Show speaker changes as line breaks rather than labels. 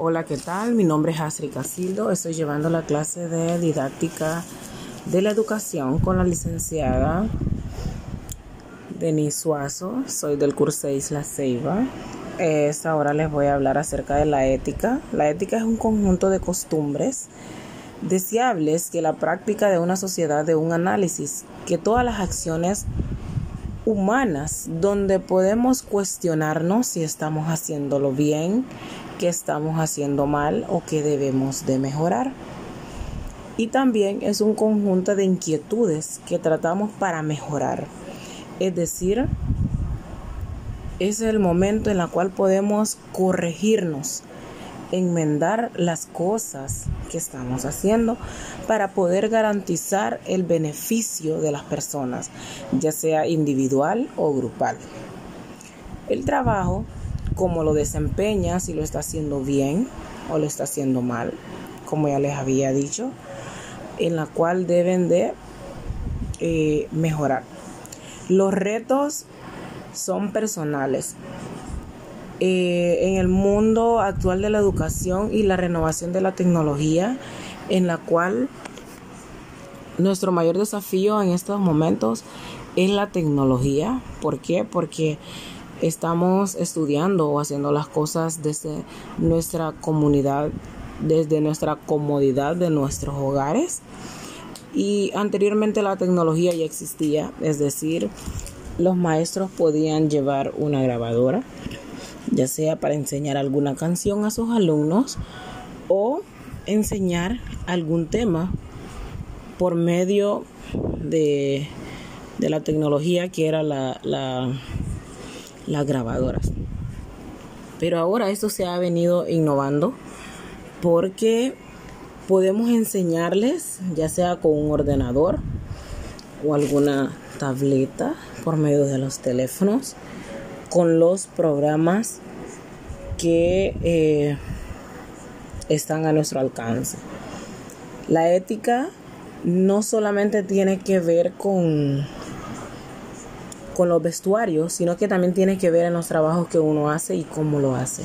Hola, ¿qué tal? Mi nombre es Astrid Casildo. Estoy llevando la clase de didáctica de la educación con la licenciada Denise Suazo. Soy del curso Isla Ceiba. Esta hora les voy a hablar acerca de la ética. La ética es un conjunto de costumbres deseables que la práctica de una sociedad de un análisis que todas las acciones humanas donde podemos cuestionarnos si estamos haciéndolo bien, qué estamos haciendo mal o qué debemos de mejorar. Y también es un conjunto de inquietudes que tratamos para mejorar. Es decir, es el momento en el cual podemos corregirnos enmendar las cosas que estamos haciendo para poder garantizar el beneficio de las personas, ya sea individual o grupal. El trabajo, como lo desempeña, si lo está haciendo bien o lo está haciendo mal, como ya les había dicho, en la cual deben de eh, mejorar. Los retos son personales, eh, en el mundo actual de la educación y la renovación de la tecnología, en la cual nuestro mayor desafío en estos momentos es la tecnología. ¿Por qué? Porque estamos estudiando o haciendo las cosas desde nuestra comunidad, desde nuestra comodidad de nuestros hogares. Y anteriormente la tecnología ya existía, es decir, los maestros podían llevar una grabadora ya sea para enseñar alguna canción a sus alumnos o enseñar algún tema por medio de, la tecnología que era la, la, las grabadoras. Pero ahora esto se ha venido innovando porque podemos enseñarles, ya sea con un ordenador o alguna tableta por medio de los teléfonos, con los programas que eh, están a nuestro alcance. La ética no solamente tiene que ver con, con los vestuarios, sino que también tiene que ver en los trabajos que uno hace y cómo lo hace.